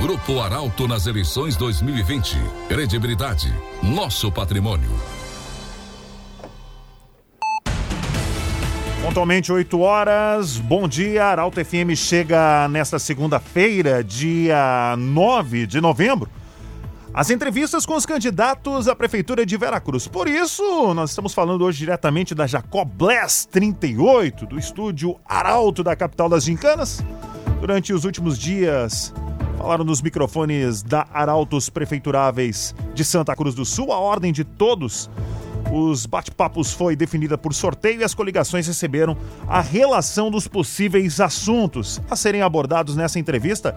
Grupo Arauto nas eleições 2020. Credibilidade, nosso patrimônio. Pontualmente 8 horas. Bom dia. Arauto FM chega nesta segunda-feira, dia 9 de novembro. As entrevistas com os candidatos à Prefeitura de Veracruz. Por isso, nós estamos falando hoje diretamente da Jacob Bless 38, do estúdio Arauto da capital das Gincanas. Durante os últimos dias, falaram nos microfones da Arautos Prefeituráveis de Santa Cruz do Sul, a ordem de todos. Os bate-papos foi definida por sorteio e as coligações receberam a relação dos possíveis assuntos a serem abordados nessa entrevista.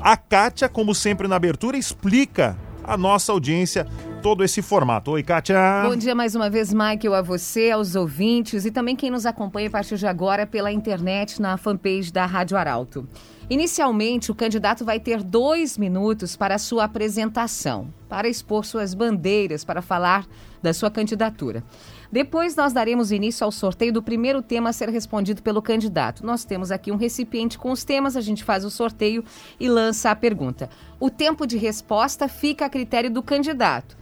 A Kátia, como sempre na abertura, explica a nossa audiência todo esse formato. Oi, Kátia. Bom dia mais uma vez, Michael, a você, aos ouvintes e também quem nos acompanha a partir de agora pela internet na fanpage da Rádio Arauto. Inicialmente, o candidato vai ter dois minutos para sua apresentação, para expor suas bandeiras, para falar da sua candidatura. Depois, nós daremos início ao sorteio do primeiro tema a ser respondido pelo candidato. Nós temos aqui um recipiente com os temas, a gente faz o sorteio e lança a pergunta. O tempo de resposta fica a critério do candidato.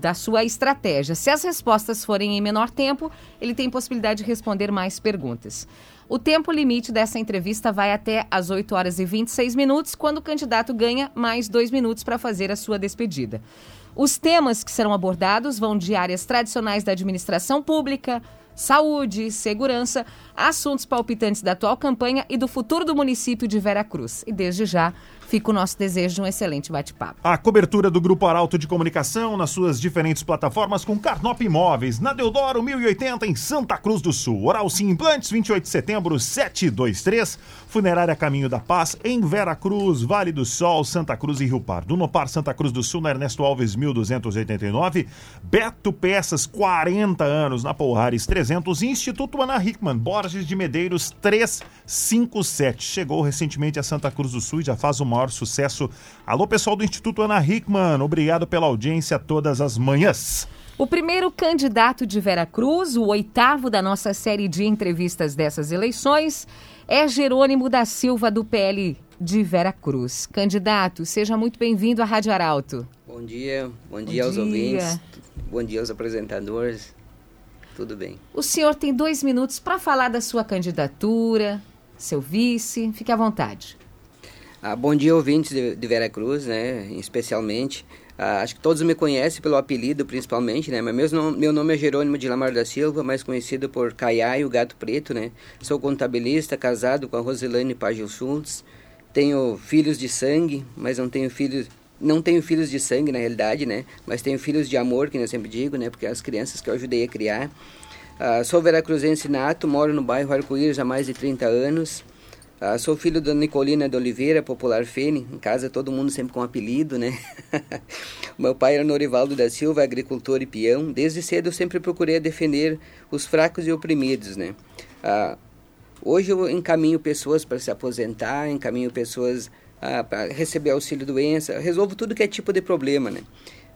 Da sua estratégia. Se as respostas forem em menor tempo, ele tem possibilidade de responder mais perguntas. O tempo limite dessa entrevista vai até às 8 horas e 26 minutos, quando o candidato ganha mais dois minutos para fazer a sua despedida. Os temas que serão abordados vão de áreas tradicionais da administração pública, saúde, segurança, assuntos palpitantes da atual campanha e do futuro do município de Vera Cruz. E desde já Fica o nosso desejo de um excelente bate-papo. A cobertura do Grupo Arauto de Comunicação nas suas diferentes plataformas com Carnop Imóveis, na Deodoro 1080 em Santa Cruz do Sul. Oral Sim Implantes, 28 de setembro, 723. Funerária Caminho da Paz, em Vera Cruz, Vale do Sol, Santa Cruz e Rio Pardo. No Par Santa Cruz do Sul, na Ernesto Alves 1289. Beto Peças, 40 anos, na Polhares 300. Instituto Ana Hickman, Borges de Medeiros 357. Chegou recentemente a Santa Cruz do Sul e já faz uma maior sucesso. Alô, pessoal do Instituto Ana Hickman, obrigado pela audiência todas as manhãs. O primeiro candidato de Vera Cruz, o oitavo da nossa série de entrevistas dessas eleições, é Jerônimo da Silva, do PL de Vera Cruz. Candidato, seja muito bem-vindo à Rádio Arauto. Bom dia, bom dia bom aos dia. ouvintes, bom dia aos apresentadores. Tudo bem. O senhor tem dois minutos para falar da sua candidatura, seu vice. Fique à vontade. Ah, bom dia, ouvintes de, de Vera Cruz, né, especialmente. Ah, acho que todos me conhecem pelo apelido, principalmente, né? Mas meu nome, meu nome é Jerônimo de Lamar da Silva, mais conhecido por Caiai, o Gato Preto, né? Sou contabilista, casado com a Rosilane Pagil Schultz. Tenho filhos de sangue, mas não tenho filhos... Não tenho filhos de sangue, na realidade, né? Mas tenho filhos de amor, que eu sempre digo, né? Porque é as crianças que eu ajudei a criar. Ah, sou veracruzense nato, moro no bairro Arco-Íris há mais de 30 anos. Ah, sou filho da Nicolina de Oliveira, popular Fene. Em casa todo mundo sempre com apelido, né? Meu pai era Norivaldo da Silva, agricultor e peão. Desde cedo eu sempre procurei defender os fracos e oprimidos, né? Ah, hoje eu encaminho pessoas para se aposentar, encaminho pessoas ah, para receber auxílio doença, resolvo tudo que é tipo de problema, né?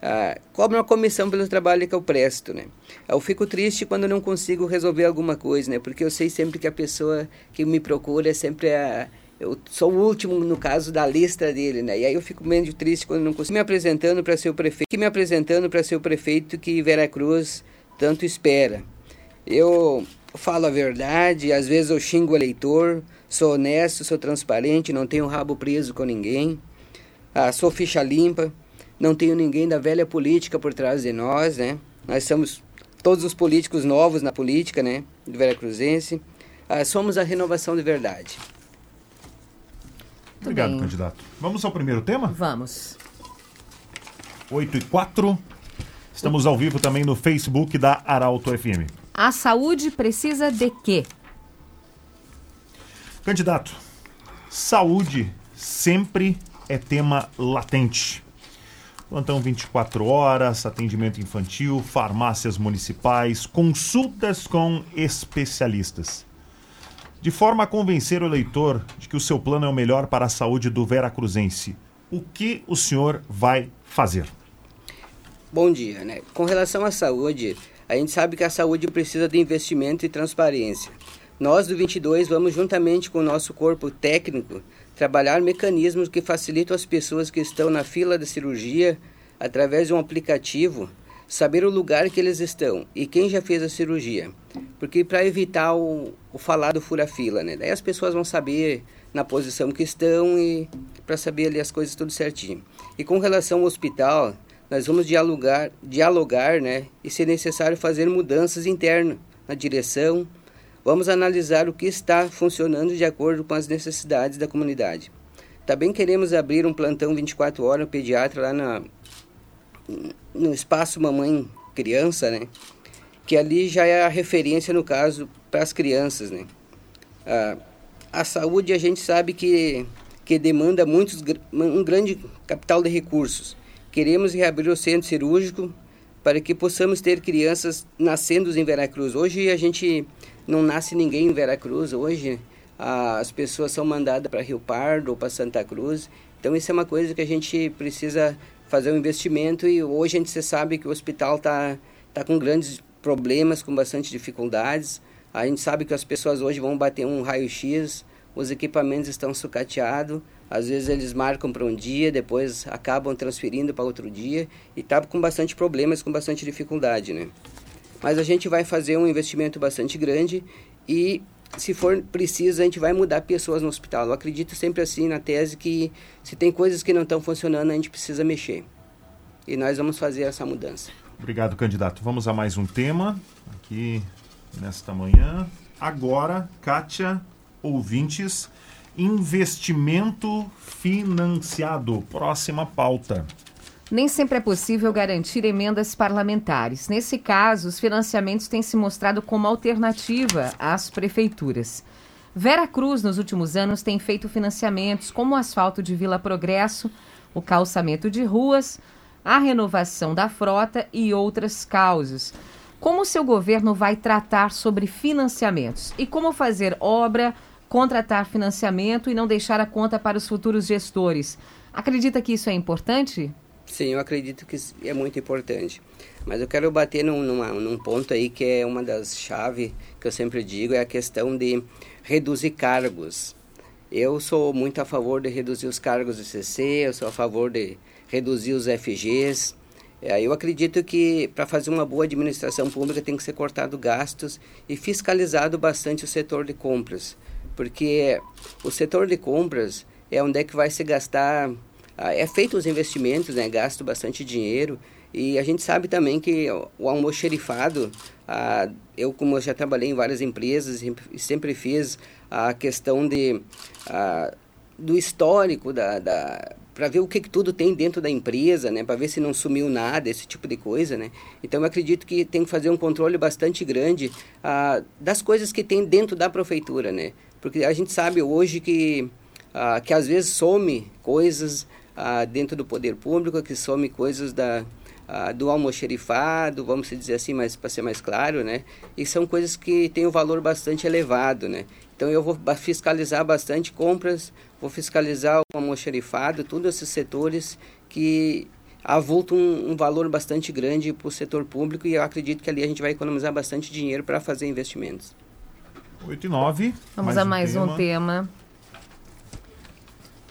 Ah, cobra uma comissão pelo trabalho que eu presto, né? Eu fico triste quando não consigo resolver alguma coisa, né? Porque eu sei sempre que a pessoa que me procura é sempre a eu sou o último no caso da lista dele, né? E aí eu fico meio triste quando não consigo me apresentando para ser o prefeito, que me apresentando para ser o prefeito que Veracruz tanto espera. Eu falo a verdade, às vezes eu xingo o eleitor, sou honesto, sou transparente, não tenho rabo preso com ninguém, ah, sou ficha limpa não tenho ninguém da velha política por trás de nós, né? Nós somos todos os políticos novos na política, né? Do Veracruzense. Ah, somos a renovação de verdade. Obrigado, bem. candidato. Vamos ao primeiro tema? Vamos. 8 e 4. Estamos ao vivo também no Facebook da Arauto FM. A saúde precisa de quê? Candidato, saúde sempre é tema latente. Plantão 24 horas, atendimento infantil, farmácias municipais, consultas com especialistas. De forma a convencer o eleitor de que o seu plano é o melhor para a saúde do veracruzense, o que o senhor vai fazer? Bom dia, né? Com relação à saúde, a gente sabe que a saúde precisa de investimento e transparência. Nós do 22 vamos juntamente com o nosso corpo técnico trabalhar mecanismos que facilitam as pessoas que estão na fila da cirurgia através de um aplicativo saber o lugar que eles estão e quem já fez a cirurgia. Porque para evitar o, o falado fura-fila, né? Daí as pessoas vão saber na posição que estão e para saber ali as coisas tudo certinho. E com relação ao hospital, nós vamos dialogar, dialogar, né? E se necessário fazer mudanças internas na direção. Vamos analisar o que está funcionando de acordo com as necessidades da comunidade. Também queremos abrir um plantão 24 horas pediatra lá na, no espaço mamãe criança, né? Que ali já é a referência no caso para as crianças, né? A, a saúde a gente sabe que que demanda muitos um grande capital de recursos. Queremos reabrir o centro cirúrgico para que possamos ter crianças nascendo em Veracruz. Hoje a gente não nasce ninguém em Veracruz. Hoje as pessoas são mandadas para Rio Pardo ou para Santa Cruz. Então isso é uma coisa que a gente precisa fazer um investimento e hoje a gente sabe que o hospital está tá com grandes problemas, com bastante dificuldades. A gente sabe que as pessoas hoje vão bater um raio-x, os equipamentos estão sucateados, às vezes eles marcam para um dia, depois acabam transferindo para outro dia e está com bastante problemas, com bastante dificuldade, né? Mas a gente vai fazer um investimento bastante grande e se for preciso, a gente vai mudar pessoas no hospital. Eu acredito sempre assim na tese que se tem coisas que não estão funcionando, a gente precisa mexer. E nós vamos fazer essa mudança. Obrigado, candidato. Vamos a mais um tema aqui nesta manhã. Agora, Kátia, ouvintes, investimento financiado. Próxima pauta. Nem sempre é possível garantir emendas parlamentares. Nesse caso, os financiamentos têm se mostrado como alternativa às prefeituras. Vera Cruz, nos últimos anos, tem feito financiamentos como o asfalto de Vila Progresso, o calçamento de ruas, a renovação da frota e outras causas. Como o seu governo vai tratar sobre financiamentos e como fazer obra, contratar financiamento e não deixar a conta para os futuros gestores? Acredita que isso é importante? Sim, eu acredito que é muito importante. Mas eu quero bater num, numa, num ponto aí que é uma das chaves que eu sempre digo, é a questão de reduzir cargos. Eu sou muito a favor de reduzir os cargos do CC, eu sou a favor de reduzir os FGs. É, eu acredito que para fazer uma boa administração pública tem que ser cortado gastos e fiscalizado bastante o setor de compras, porque o setor de compras é onde é que vai se gastar é feito os investimentos, né, gasto bastante dinheiro. E a gente sabe também que o almoxerifado, ah, eu como já trabalhei em várias empresas e sempre fiz a questão de ah, do histórico da, da para ver o que, que, tudo tem dentro da empresa, né, para ver se não sumiu nada, esse tipo de coisa, né. Então eu acredito que tem que fazer um controle bastante grande ah, das coisas que tem dentro da prefeitura, né, porque a gente sabe hoje que ah, que às vezes some coisas ah, dentro do poder público, que some coisas da, ah, do almoxerifado, vamos dizer assim, mas para ser mais claro, né? E são coisas que têm um valor bastante elevado, né? Então eu vou fiscalizar bastante compras, vou fiscalizar o almoxerifado, todos esses setores que avultam um, um valor bastante grande para o setor público e eu acredito que ali a gente vai economizar bastante dinheiro para fazer investimentos. 8 e 9. Vamos mais a mais um tema. Um tema.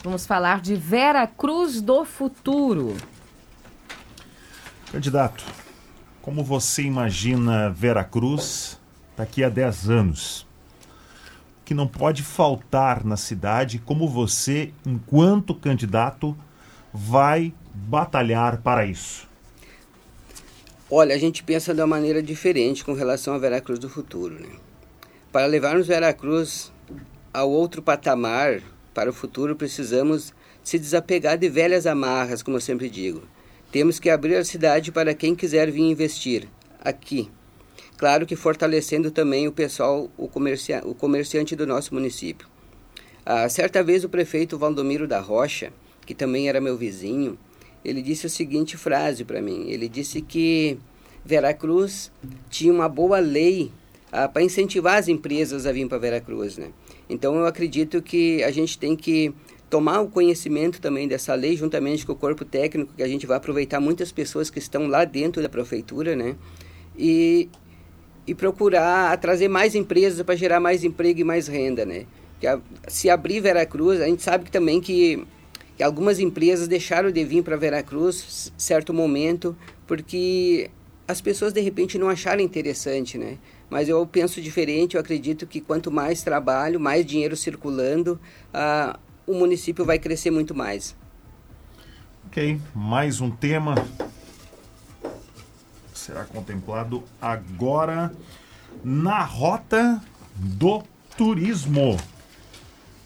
Vamos falar de Vera Cruz do futuro. Candidato, como você imagina Vera Cruz daqui a 10 anos? Que não pode faltar na cidade, como você, enquanto candidato, vai batalhar para isso? Olha, a gente pensa de uma maneira diferente com relação a Vera Cruz do futuro. Né? Para levarmos Vera Cruz ao outro patamar, para o futuro precisamos se desapegar de velhas amarras, como eu sempre digo. Temos que abrir a cidade para quem quiser vir investir aqui. Claro que fortalecendo também o pessoal, o, comercia o comerciante do nosso município. Ah, certa vez o prefeito Valdomiro da Rocha, que também era meu vizinho, ele disse a seguinte frase para mim. Ele disse que Veracruz tinha uma boa lei ah, para incentivar as empresas a vir para Veracruz, né? Então eu acredito que a gente tem que tomar o conhecimento também dessa lei juntamente com o corpo técnico, que a gente vai aproveitar muitas pessoas que estão lá dentro da prefeitura, né? E e procurar trazer mais empresas para gerar mais emprego e mais renda, né? Que a, se abrir Veracruz, a gente sabe que também que, que algumas empresas deixaram de vir para Veracruz certo momento porque as pessoas de repente não acharam interessante, né? Mas eu penso diferente, eu acredito que quanto mais trabalho, mais dinheiro circulando, uh, o município vai crescer muito mais. Ok, mais um tema será contemplado agora na rota do turismo.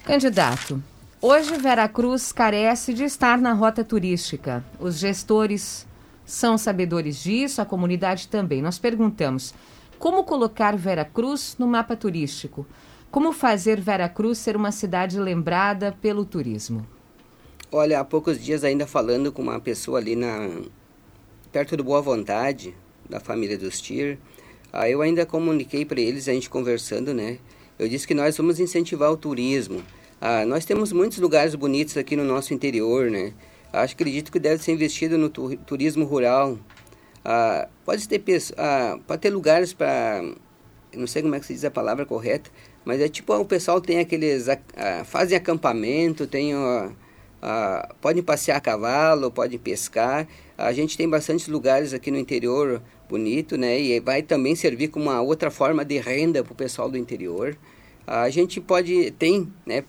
Candidato, hoje Veracruz carece de estar na rota turística. Os gestores são sabedores disso, a comunidade também. Nós perguntamos: como colocar Veracruz no mapa turístico? Como fazer Veracruz ser uma cidade lembrada pelo turismo? Olha, há poucos dias ainda falando com uma pessoa ali na perto do Boa Vontade, da família dos Tier. Aí eu ainda comuniquei para eles, a gente conversando, né? Eu disse que nós vamos incentivar o turismo. Ah, nós temos muitos lugares bonitos aqui no nosso interior, né? Acho acredito que deve ser investido no tu, turismo rural. Ah, pode ter ah, pode ter lugares para não sei como é que se diz a palavra correta, mas é tipo o pessoal tem aqueles ah, fazem acampamento, tem ah, ah, podem passear a cavalo, podem pescar. A gente tem bastantes lugares aqui no interior bonito, né? E vai também servir como uma outra forma de renda para o pessoal do interior. A gente pode tem, né?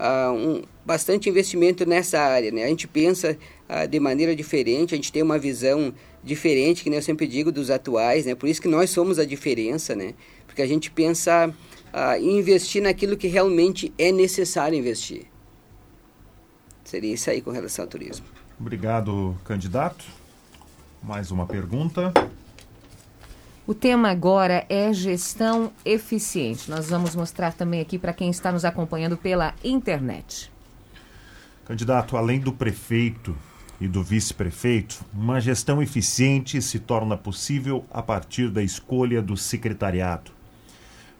Uh, um, bastante investimento nessa área, né? A gente pensa uh, de maneira diferente, a gente tem uma visão diferente, que nem eu sempre digo, dos atuais, né? Por isso que nós somos a diferença, né? Porque a gente pensa uh, em investir naquilo que realmente é necessário investir. Seria isso aí com relação ao turismo. Obrigado, candidato. Mais uma pergunta. O tema agora é gestão eficiente. Nós vamos mostrar também aqui para quem está nos acompanhando pela internet. Candidato, além do prefeito e do vice-prefeito, uma gestão eficiente se torna possível a partir da escolha do secretariado.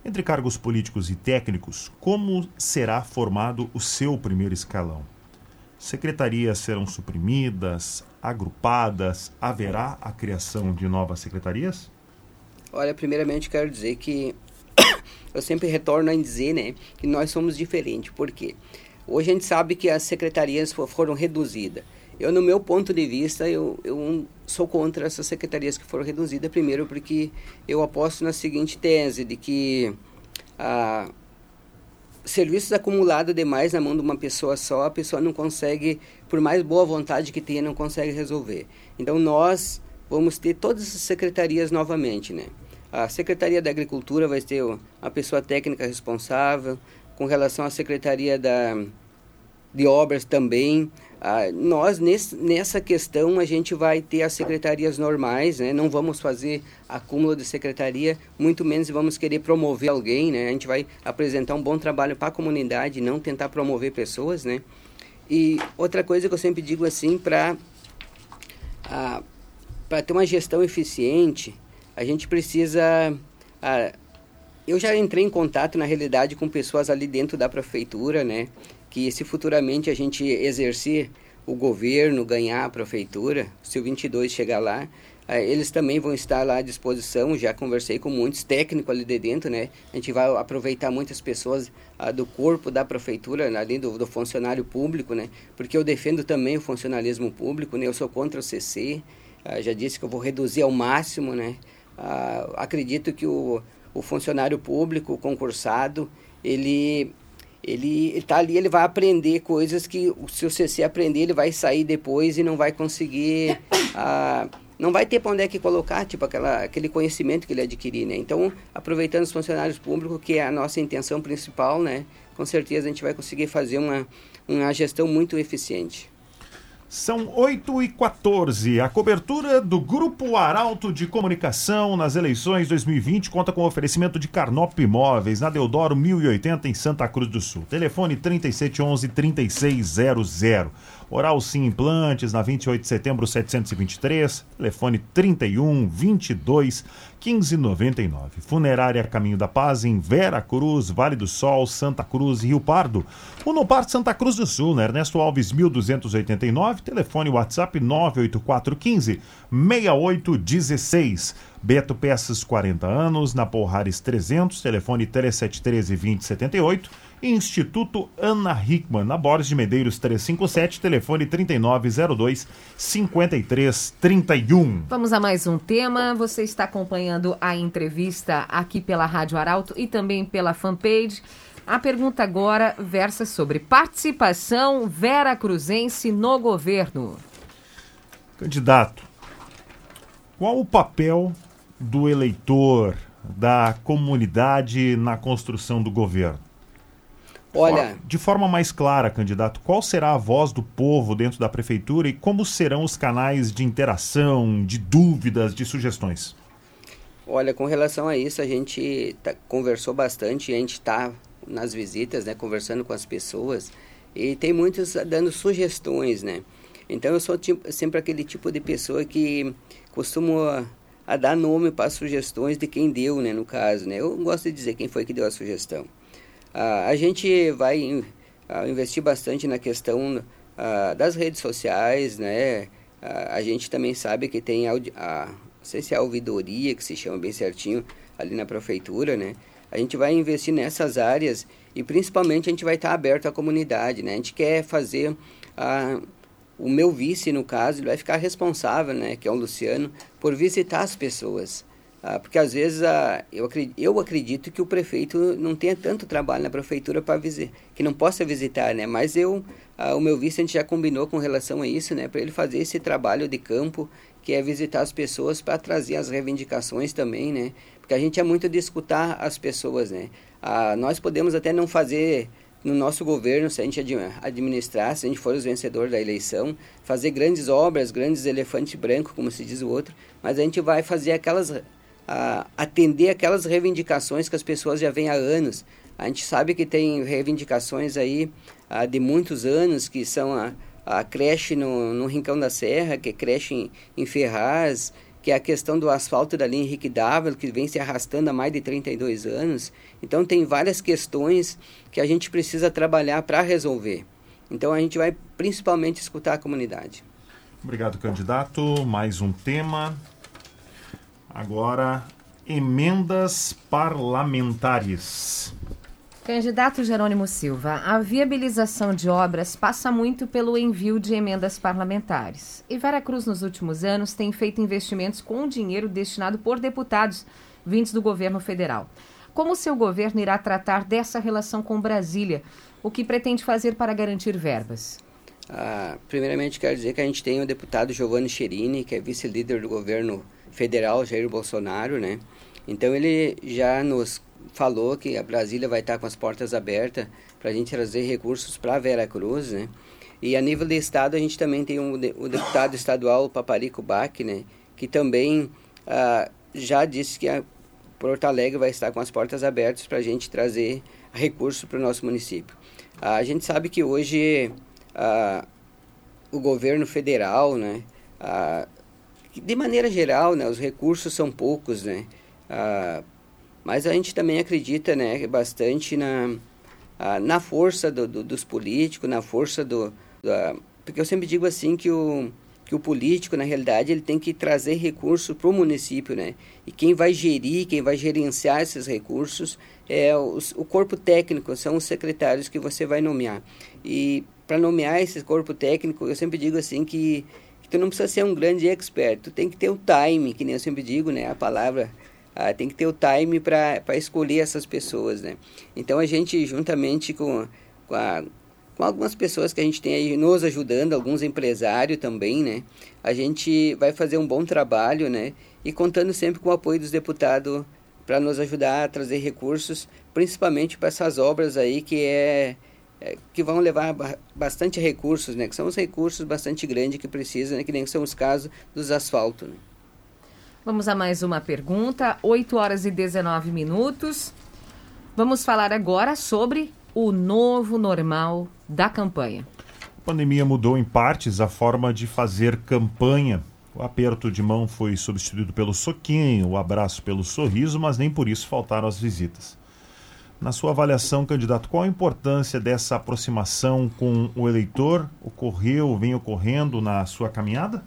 Entre cargos políticos e técnicos, como será formado o seu primeiro escalão? Secretarias serão suprimidas, agrupadas? Haverá a criação de novas secretarias? Olha, primeiramente quero dizer que eu sempre retorno a dizer, né, que nós somos diferentes. Por quê? Hoje a gente sabe que as secretarias foram reduzidas. Eu, no meu ponto de vista, eu, eu sou contra essas secretarias que foram reduzidas. Primeiro, porque eu aposto na seguinte tese, de que a serviços acumulados demais na mão de uma pessoa só, a pessoa não consegue, por mais boa vontade que tenha, não consegue resolver. Então, nós vamos ter todas as secretarias novamente, né? A Secretaria da Agricultura vai ter a pessoa técnica responsável, com relação à Secretaria da, de Obras também. Ah, nós, nesse, nessa questão, a gente vai ter as secretarias normais, né? não vamos fazer acúmulo de secretaria, muito menos vamos querer promover alguém. Né? A gente vai apresentar um bom trabalho para a comunidade, não tentar promover pessoas. Né? E outra coisa que eu sempre digo assim, para ah, ter uma gestão eficiente, a gente precisa. Ah, eu já entrei em contato, na realidade, com pessoas ali dentro da prefeitura, né? Que se futuramente a gente exercer o governo, ganhar a prefeitura, se o 22 chegar lá, ah, eles também vão estar lá à disposição. Já conversei com muitos técnicos ali de dentro, né? A gente vai aproveitar muitas pessoas ah, do corpo da prefeitura, além do, do, funcionário público, né? Porque eu defendo também o funcionalismo público, né? Eu sou contra o CC. Ah, já disse que eu vou reduzir ao máximo, né? Ah, acredito que o, o funcionário público, o concursado, ele ele está ali, ele vai aprender coisas que se o CC aprender, ele vai sair depois e não vai conseguir, ah, não vai ter para onde é que colocar, tipo, aquela, aquele conhecimento que ele adquirir, né? Então, aproveitando os funcionários públicos, que é a nossa intenção principal, né? Com certeza a gente vai conseguir fazer uma, uma gestão muito eficiente. São 8 e 14. A cobertura do Grupo Arauto de Comunicação nas eleições 2020 conta com oferecimento de Carnop Imóveis, na Deodoro 1080, em Santa Cruz do Sul. Telefone 3711-3600. Oral Sim Implantes, na 28 de setembro 723, telefone 31 22 1599. Funerária Caminho da Paz em Vera Cruz, Vale do Sol, Santa Cruz e Rio Pardo. Unopar Santa Cruz do Sul, na Ernesto Alves 1289, telefone WhatsApp 98415 6816. Beto Peças 40 anos, na Porrares 300, telefone 3713 2078 Instituto Ana Hickman, na Borges de Medeiros 357, telefone 3902 5331. Vamos a mais um tema. Você está acompanhando a entrevista aqui pela Rádio Arauto e também pela fanpage. A pergunta agora versa sobre participação vera cruzense no governo. Candidato, qual o papel do eleitor, da comunidade na construção do governo? Olha. De forma mais clara, candidato, qual será a voz do povo dentro da prefeitura e como serão os canais de interação, de dúvidas, de sugestões? Olha, com relação a isso, a gente tá, conversou bastante, a gente está nas visitas, né, conversando com as pessoas e tem muitos dando sugestões, né? Então eu sou tipo, sempre aquele tipo de pessoa que costuma a dar nome para sugestões de quem deu, né, no caso, né? Eu gosto de dizer quem foi que deu a sugestão. Ah, a gente vai ah, investir bastante na questão ah, das redes sociais, né? a gente também sabe que tem a, a, não sei se é a ouvidoria que se chama bem certinho ali na prefeitura, né? A gente vai investir nessas áreas e principalmente a gente vai estar aberto à comunidade, né? A gente quer fazer o meu vice, no caso, ele vai ficar responsável, né, que é o Luciano, por visitar as pessoas. Ah, porque às vezes ah, eu, acredito, que o prefeito não tenha tanto trabalho na prefeitura para visitar, que não possa visitar, né? Mas eu, ah, o meu vice a gente já combinou com relação a isso, né? Para ele fazer esse trabalho de campo, que é visitar as pessoas para trazer as reivindicações também, né? Porque a gente é muito de escutar as pessoas, né? Nós podemos até não fazer no nosso governo, se a gente administrar, se a gente for os vencedores da eleição, fazer grandes obras, grandes elefantes brancos, como se diz o outro, mas a gente vai fazer aquelas a atender aquelas reivindicações que as pessoas já vêm há anos. A gente sabe que tem reivindicações aí ah, de muitos anos, que são a, a creche no, no Rincão da Serra, que é creche em, em Ferraz, que é a questão do asfalto da linha Henrique Dávila, que vem se arrastando há mais de 32 anos. Então, tem várias questões que a gente precisa trabalhar para resolver. Então, a gente vai principalmente escutar a comunidade. Obrigado, candidato. Mais um tema. Agora, emendas parlamentares. Candidato Jerônimo Silva, a viabilização de obras passa muito pelo envio de emendas parlamentares. E Veracruz, nos últimos anos, tem feito investimentos com dinheiro destinado por deputados vindos do governo federal. Como o seu governo irá tratar dessa relação com Brasília? O que pretende fazer para garantir verbas? Ah, primeiramente, quero dizer que a gente tem o deputado Giovanni Cherini, que é vice-líder do governo federal Jair Bolsonaro, né? Então ele já nos falou que a Brasília vai estar com as portas abertas para a gente trazer recursos para Vera Cruz, né? E a nível de estado a gente também tem um, o deputado estadual Paparico Bach, né? Que também ah, já disse que a Porto Alegre vai estar com as portas abertas para a gente trazer recursos para o nosso município. Ah, a gente sabe que hoje ah, o governo federal, né? Ah, de maneira geral, né, os recursos são poucos, né? Ah, mas a gente também acredita, né, bastante na, ah, na força do, do, dos políticos, na força do, porque eu sempre digo assim que o que o político, na realidade, ele tem que trazer recursos para o município, né? E quem vai gerir, quem vai gerenciar esses recursos é o, o corpo técnico, são os secretários que você vai nomear. E para nomear esse corpo técnico, eu sempre digo assim que tu não precisa ser um grande expert, tu tem que ter o time, que nem eu sempre digo, né? A palavra ah, tem que ter o time para escolher essas pessoas, né? Então a gente, juntamente com, com, a, com algumas pessoas que a gente tem aí nos ajudando, alguns empresários também, né? A gente vai fazer um bom trabalho, né? E contando sempre com o apoio dos deputados para nos ajudar a trazer recursos, principalmente para essas obras aí que é é, que vão levar bastante recursos, né? Que são os recursos bastante grandes que precisam, né? Que nem são os casos dos asfaltos. Né? Vamos a mais uma pergunta, 8 horas e 19 minutos. Vamos falar agora sobre o novo normal da campanha. A pandemia mudou em partes a forma de fazer campanha. O aperto de mão foi substituído pelo soquinho, o abraço pelo sorriso, mas nem por isso faltaram as visitas. Na sua avaliação, candidato, qual a importância dessa aproximação com o eleitor? Ocorreu, vem ocorrendo na sua caminhada?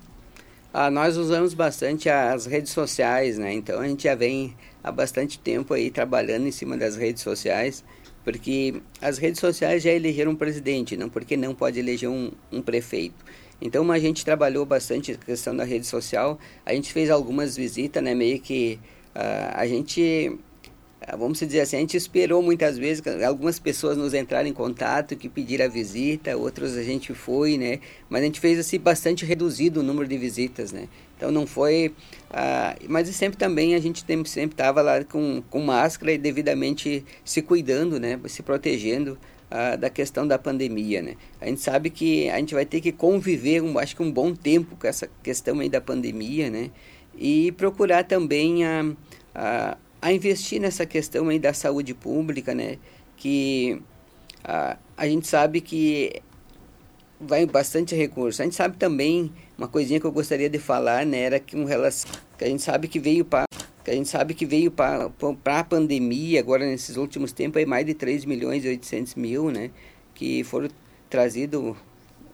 Ah, nós usamos bastante as redes sociais, né? Então a gente já vem há bastante tempo aí trabalhando em cima das redes sociais, porque as redes sociais já elegeram um presidente, não porque não pode eleger um, um prefeito. Então a gente trabalhou bastante a questão da rede social, a gente fez algumas visitas, né? Meio que uh, a gente vamos dizer assim, a gente esperou muitas vezes algumas pessoas nos entrarem em contato, que pediram a visita, outros a gente foi, né? Mas a gente fez assim bastante reduzido o número de visitas, né? Então não foi, ah, mas sempre também a gente sempre estava lá com, com máscara e devidamente se cuidando, né? Se protegendo ah, da questão da pandemia, né? A gente sabe que a gente vai ter que conviver, um, acho que um bom tempo com essa questão aí da pandemia, né? E procurar também a, a a investir nessa questão aí da saúde pública, né? Que a, a gente sabe que vai bastante recurso. A gente sabe também, uma coisinha que eu gostaria de falar, né? Era que, um, que a gente sabe que veio para que a gente sabe que veio para a pandemia, agora nesses últimos tempos, aí mais de 3 milhões e 800 mil, né? Que foram trazidos,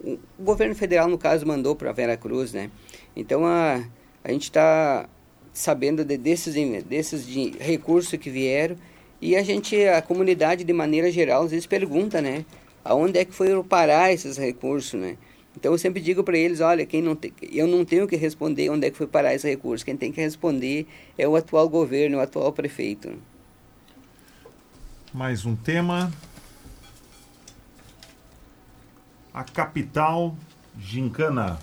o governo federal, no caso, mandou para Vera Cruz, né? Então, a, a gente está sabendo de, desses, desses de recursos que vieram e a gente, a comunidade de maneira geral, às vezes pergunta, né? Aonde é que foram parar esses recursos, né? Então eu sempre digo para eles, olha, quem não tem, eu não tenho que responder onde é que foi parar esse recurso. Quem tem que responder é o atual governo, o atual prefeito. Mais um tema. A capital gincana.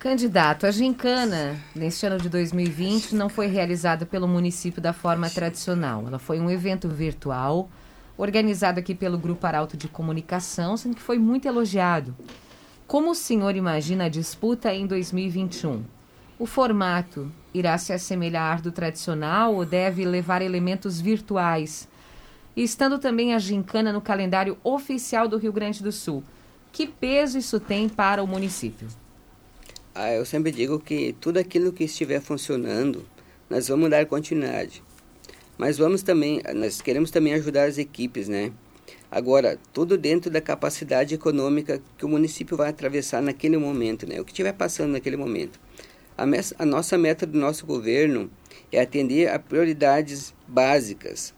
Candidato, a gincana neste ano de 2020 não foi realizada pelo município da forma tradicional. Ela foi um evento virtual organizado aqui pelo Grupo Arauto de Comunicação, sendo que foi muito elogiado. Como o senhor imagina a disputa em 2021? O formato irá se assemelhar do tradicional ou deve levar elementos virtuais? E estando também a gincana no calendário oficial do Rio Grande do Sul, que peso isso tem para o município? Ah, eu sempre digo que tudo aquilo que estiver funcionando, nós vamos dar continuidade. Mas vamos também, nós queremos também ajudar as equipes, né? Agora, tudo dentro da capacidade econômica que o município vai atravessar naquele momento, né? O que estiver passando naquele momento. A, a nossa meta do nosso governo é atender a prioridades básicas.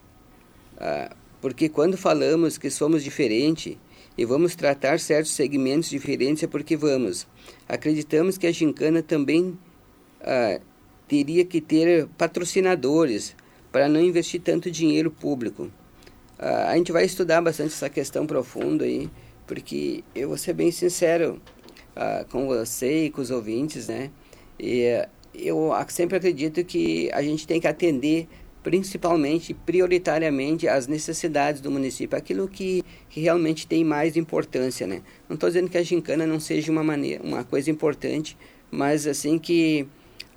Ah, porque quando falamos que somos diferentes, e vamos tratar certos segmentos diferentes é porque vamos. Acreditamos que a gincana também ah, teria que ter patrocinadores para não investir tanto dinheiro público. Ah, a gente vai estudar bastante essa questão profunda aí, porque eu vou ser bem sincero ah, com você e com os ouvintes, né? E eu sempre acredito que a gente tem que atender principalmente, prioritariamente, as necessidades do município, aquilo que, que realmente tem mais importância, né? Não estou dizendo que a gincana não seja uma, maneira, uma coisa importante, mas assim que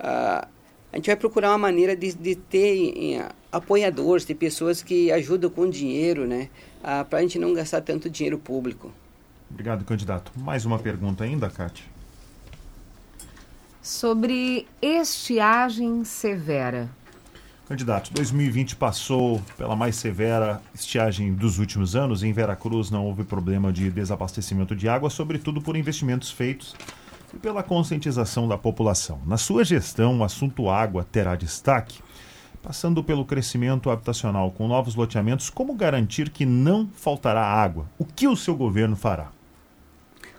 uh, a gente vai procurar uma maneira de, de ter em, apoiadores, de pessoas que ajudam com dinheiro, né? Uh, Para a gente não gastar tanto dinheiro público. Obrigado, candidato. Mais uma pergunta ainda, Kátia? Sobre estiagem severa. Candidato, 2020 passou pela mais severa estiagem dos últimos anos. Em Veracruz não houve problema de desabastecimento de água, sobretudo por investimentos feitos e pela conscientização da população. Na sua gestão, o assunto água terá destaque, passando pelo crescimento habitacional com novos loteamentos. Como garantir que não faltará água? O que o seu governo fará?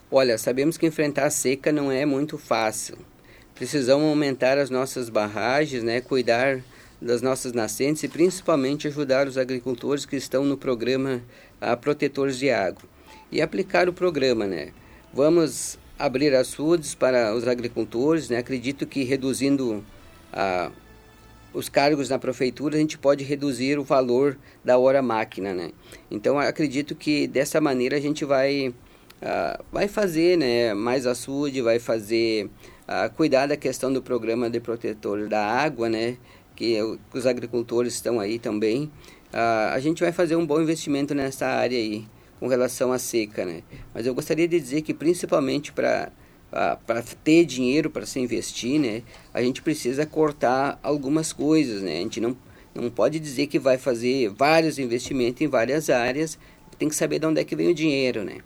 Olha, sabemos que enfrentar a seca não é muito fácil. Precisamos aumentar as nossas barragens, né, cuidar das nossas nascentes e principalmente ajudar os agricultores que estão no programa a Protetores de Água e aplicar o programa, né? Vamos abrir açudes para os agricultores, né? Acredito que reduzindo a os cargos na prefeitura, a gente pode reduzir o valor da hora máquina, né? Então, acredito que dessa maneira a gente vai, uh, vai fazer né, mais açude, vai fazer, uh, cuidar da questão do programa de protetor da água, né? Que os agricultores estão aí também, uh, a gente vai fazer um bom investimento nessa área aí, com relação à seca, né? Mas eu gostaria de dizer que principalmente para para ter dinheiro para se investir, né, a gente precisa cortar algumas coisas, né? A gente não não pode dizer que vai fazer vários investimentos em várias áreas, tem que saber de onde é que vem o dinheiro, né?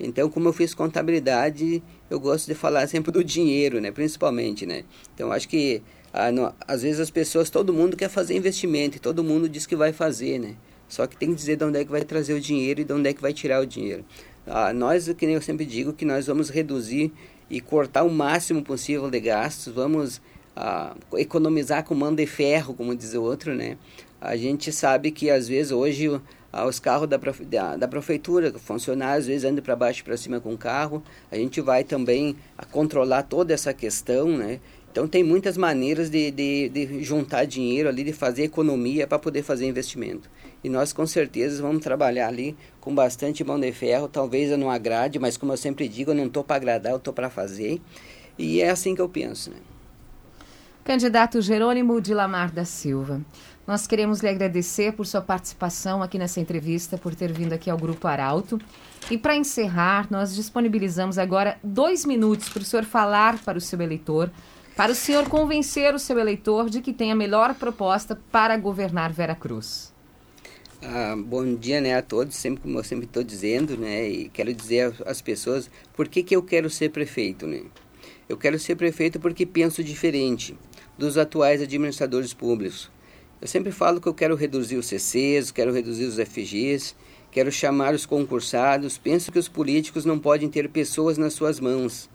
Então, como eu fiz contabilidade, eu gosto de falar sempre do dinheiro, né? Principalmente, né? Então, acho que ah, não, às vezes as pessoas, todo mundo quer fazer investimento e todo mundo diz que vai fazer, né? Só que tem que dizer de onde é que vai trazer o dinheiro e de onde é que vai tirar o dinheiro. Ah, nós, que nem eu sempre digo, que nós vamos reduzir e cortar o máximo possível de gastos, vamos ah, economizar com mão de ferro, como diz o outro, né? A gente sabe que às vezes hoje os carros da, da, da prefeitura, funcionários, às vezes andam para baixo e para cima com o carro. A gente vai também controlar toda essa questão, né? Então tem muitas maneiras de, de, de juntar dinheiro ali, de fazer economia para poder fazer investimento. E nós com certeza vamos trabalhar ali com bastante mão de ferro. Talvez eu não agrade, mas como eu sempre digo, eu não estou para agradar, eu estou para fazer. E é assim que eu penso. Né? Candidato Jerônimo de Lamar da Silva. Nós queremos lhe agradecer por sua participação aqui nessa entrevista, por ter vindo aqui ao Grupo Arauto. E para encerrar, nós disponibilizamos agora dois minutos para o senhor falar para o seu eleitor, para o senhor convencer o seu eleitor de que tem a melhor proposta para governar Vera Cruz. Ah, bom dia né, a todos, sempre como eu sempre estou dizendo, né, e quero dizer às pessoas por que, que eu quero ser prefeito. Né? Eu quero ser prefeito porque penso diferente dos atuais administradores públicos. Eu sempre falo que eu quero reduzir os CCs, quero reduzir os FGs, quero chamar os concursados. Penso que os políticos não podem ter pessoas nas suas mãos.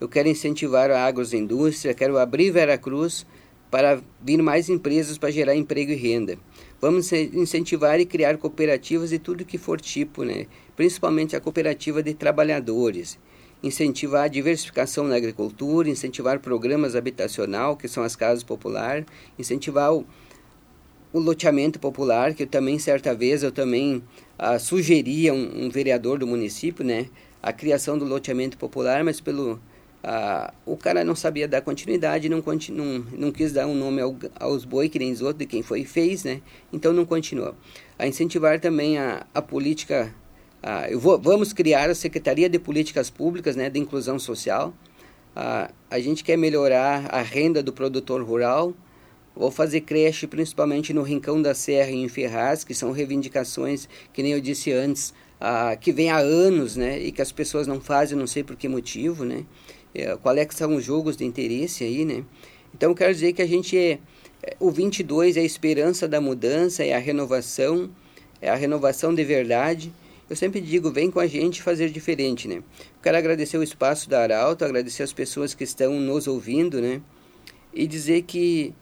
Eu quero incentivar a agroindústria, quero abrir Veracruz para vir mais empresas para gerar emprego e renda. Vamos incentivar e criar cooperativas de tudo que for tipo, né? principalmente a cooperativa de trabalhadores. Incentivar a diversificação na agricultura, incentivar programas habitacional, que são as casas populares, incentivar o, o loteamento popular, que eu também, certa vez, eu também ah, sugeria um, um, vereador do município, né, a criação do loteamento popular, mas pelo ah, o cara não sabia dar continuidade, não, não, não quis dar um nome ao, aos boi, que nem os outros, de quem foi e fez, né, então não continuou. A incentivar também a, a política, a, eu vou, vamos criar a Secretaria de Políticas Públicas, né, de Inclusão Social, a, a gente quer melhorar a renda do produtor rural, Vou fazer creche principalmente no Rincão da Serra e em Ferraz, que são reivindicações, que nem eu disse antes, ah, que vem há anos, né? E que as pessoas não fazem, não sei por que motivo, né? É, qual é que são os jogos de interesse aí, né? Então, quero dizer que a gente é... é o 22 é a esperança da mudança, é a renovação, é a renovação de verdade. Eu sempre digo, vem com a gente fazer diferente, né? Quero agradecer o espaço da Arauto, agradecer as pessoas que estão nos ouvindo, né? E dizer que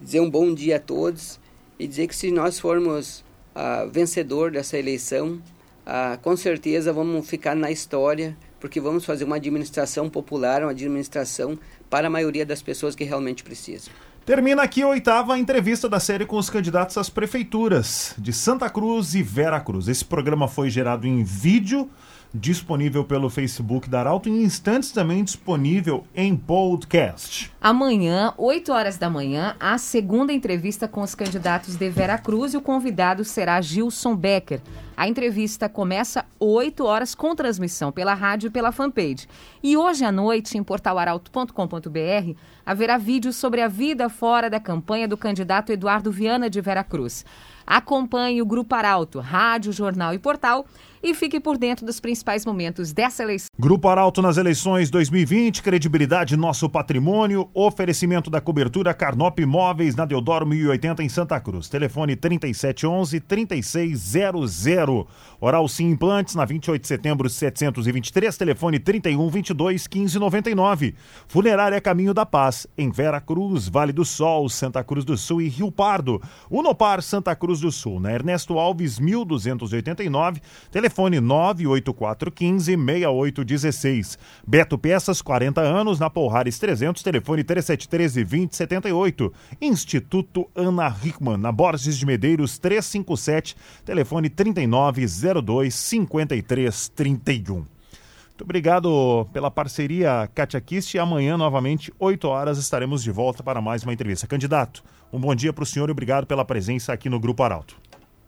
dizer um bom dia a todos e dizer que se nós formos uh, vencedor dessa eleição, uh, com certeza vamos ficar na história, porque vamos fazer uma administração popular, uma administração para a maioria das pessoas que realmente precisam. Termina aqui a oitava entrevista da série com os candidatos às prefeituras de Santa Cruz e Vera Cruz. Esse programa foi gerado em vídeo disponível pelo Facebook da Arauto e em instantes também disponível em podcast. Amanhã, 8 horas da manhã, a segunda entrevista com os candidatos de Vera Cruz e o convidado será Gilson Becker. A entrevista começa 8 horas com transmissão pela rádio e pela fanpage. E hoje à noite, em portalaralto.com.br, haverá vídeo sobre a vida fora da campanha do candidato Eduardo Viana de Vera Cruz. Acompanhe o Grupo Arauto, rádio, jornal e portal e fique por dentro dos principais momentos dessa eleição. Grupo Arauto nas eleições 2020, credibilidade nosso patrimônio, oferecimento da cobertura Carnop Imóveis na Deodoro 1080 em Santa Cruz. Telefone 3711 3600. Oral Sim Implantes na 28 de setembro 723, telefone 3122 1599. Funerária Caminho da Paz em Vera Cruz, Vale do Sol, Santa Cruz do Sul e Rio Pardo. Unopar Santa Cruz do Sul, na Ernesto Alves 1289, telefone Telefone 98415-6816. Beto Peças, 40 anos, na Polhares 300, telefone 3713-2078. Instituto Ana Hickman, na Borges de Medeiros 357, telefone 3902-5331. Muito obrigado pela parceria, Katia Kist. Amanhã, novamente, 8 horas, estaremos de volta para mais uma entrevista. Candidato, um bom dia para o senhor e obrigado pela presença aqui no Grupo Arauto.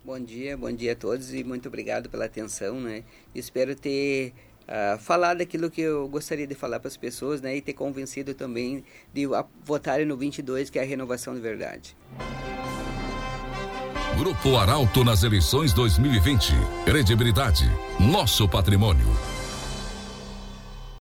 Bom dia, bom dia a todos e muito obrigado pela atenção, né? Espero ter uh, falado aquilo que eu gostaria de falar para as pessoas, né? E ter convencido também de votarem no 22, que é a renovação de verdade. Grupo Arauto nas eleições 2020. Credibilidade, nosso patrimônio.